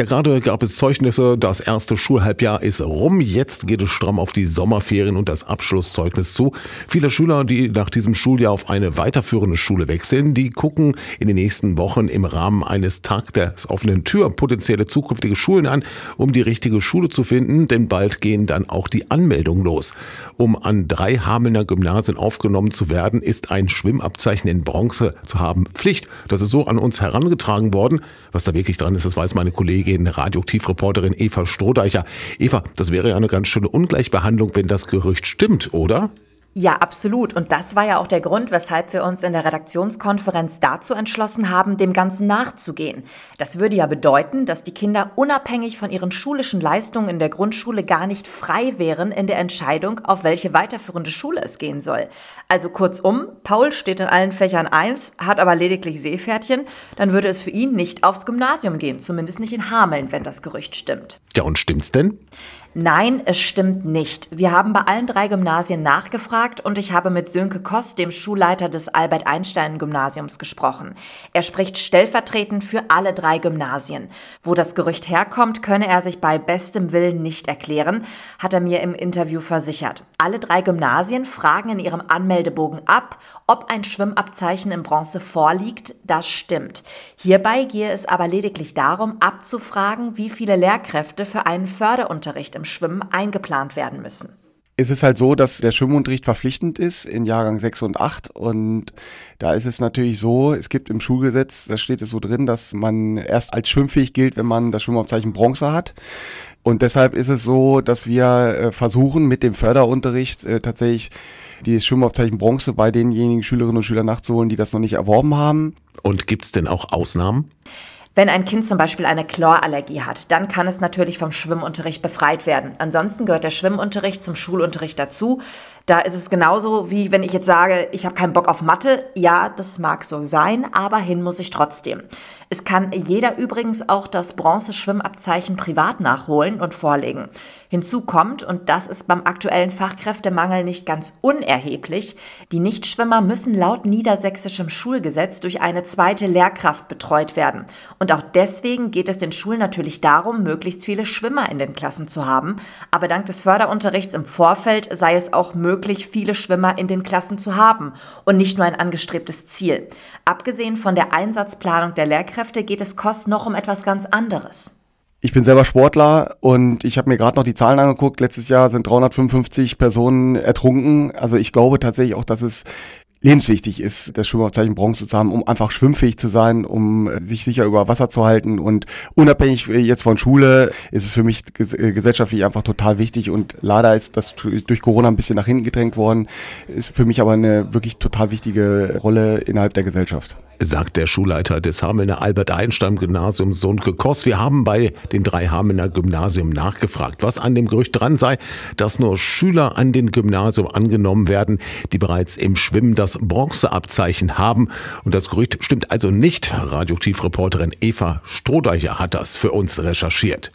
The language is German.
Ja, gerade gab es Zeugnisse, das erste Schulhalbjahr ist rum, jetzt geht es stramm auf die Sommerferien und das Abschlusszeugnis zu. Viele Schüler, die nach diesem Schuljahr auf eine weiterführende Schule wechseln, die gucken in den nächsten Wochen im Rahmen eines Tag der offenen Tür potenzielle zukünftige Schulen an, um die richtige Schule zu finden, denn bald gehen dann auch die Anmeldungen los. Um an drei Hamelner Gymnasien aufgenommen zu werden, ist ein Schwimmabzeichen in Bronze zu haben Pflicht. Das ist so an uns herangetragen worden. Was da wirklich dran ist, das weiß meine Kollegin Kollegin, Radioaktivreporterin Eva Strohdeicher. Eva, das wäre ja eine ganz schöne Ungleichbehandlung, wenn das Gerücht stimmt, oder? Ja, absolut. Und das war ja auch der Grund, weshalb wir uns in der Redaktionskonferenz dazu entschlossen haben, dem Ganzen nachzugehen. Das würde ja bedeuten, dass die Kinder unabhängig von ihren schulischen Leistungen in der Grundschule gar nicht frei wären in der Entscheidung, auf welche weiterführende Schule es gehen soll. Also kurzum, Paul steht in allen Fächern eins, hat aber lediglich Seepferdchen, dann würde es für ihn nicht aufs Gymnasium gehen, zumindest nicht in Hameln, wenn das Gerücht stimmt. Ja, und stimmt's denn? Nein, es stimmt nicht. Wir haben bei allen drei Gymnasien nachgefragt und ich habe mit Sönke Kost, dem Schulleiter des Albert-Einstein-Gymnasiums, gesprochen. Er spricht stellvertretend für alle drei Gymnasien. Wo das Gerücht herkommt, könne er sich bei bestem Willen nicht erklären, hat er mir im Interview versichert. Alle drei Gymnasien fragen in ihrem Anmeldebogen ab, ob ein Schwimmabzeichen in Bronze vorliegt. Das stimmt. Hierbei gehe es aber lediglich darum, abzufragen, wie viele Lehrkräfte für einen Förderunterricht im Schwimmen eingeplant werden müssen. Es ist halt so, dass der Schwimmunterricht verpflichtend ist in Jahrgang 6 und 8 und da ist es natürlich so, es gibt im Schulgesetz, da steht es so drin, dass man erst als schwimmfähig gilt, wenn man das Schwimmabzeichen Bronze hat. Und deshalb ist es so, dass wir äh, versuchen, mit dem Förderunterricht äh, tatsächlich die Schwimmabzeichen Bronze bei denjenigen Schülerinnen und Schülern nachzuholen, die das noch nicht erworben haben. Und gibt es denn auch Ausnahmen? Wenn ein Kind zum Beispiel eine Chlorallergie hat, dann kann es natürlich vom Schwimmunterricht befreit werden. Ansonsten gehört der Schwimmunterricht zum Schulunterricht dazu. Da ist es genauso wie wenn ich jetzt sage, ich habe keinen Bock auf Mathe. Ja, das mag so sein, aber hin muss ich trotzdem. Es kann jeder übrigens auch das Bronze-Schwimmabzeichen privat nachholen und vorlegen. Hinzu kommt, und das ist beim aktuellen Fachkräftemangel nicht ganz unerheblich, die Nichtschwimmer müssen laut niedersächsischem Schulgesetz durch eine zweite Lehrkraft betreut werden. Und auch deswegen geht es den Schulen natürlich darum, möglichst viele Schwimmer in den Klassen zu haben. Aber dank des Förderunterrichts im Vorfeld sei es auch möglich, viele Schwimmer in den Klassen zu haben und nicht nur ein angestrebtes Ziel. Abgesehen von der Einsatzplanung der Lehrkräfte geht es Kost noch um etwas ganz anderes. Ich bin selber Sportler und ich habe mir gerade noch die Zahlen angeguckt. Letztes Jahr sind 355 Personen ertrunken. Also ich glaube tatsächlich auch, dass es lebenswichtig ist, das Schwimmabzeichen Bronze zu haben, um einfach schwimmfähig zu sein, um äh, sich sicher über Wasser zu halten. Und unabhängig äh, jetzt von Schule ist es für mich äh, gesellschaftlich einfach total wichtig. Und leider ist das durch Corona ein bisschen nach hinten gedrängt worden, ist für mich aber eine wirklich total wichtige Rolle innerhalb der Gesellschaft sagt der Schulleiter des Hamelner Albert-Einstein-Gymnasiums Sohnke Koss. Wir haben bei den drei Hamelner Gymnasium nachgefragt, was an dem Gerücht dran sei, dass nur Schüler an den Gymnasium angenommen werden, die bereits im Schwimmen das Bronzeabzeichen haben. Und das Gerücht stimmt also nicht. Radioaktivreporterin Eva Strohdeicher hat das für uns recherchiert.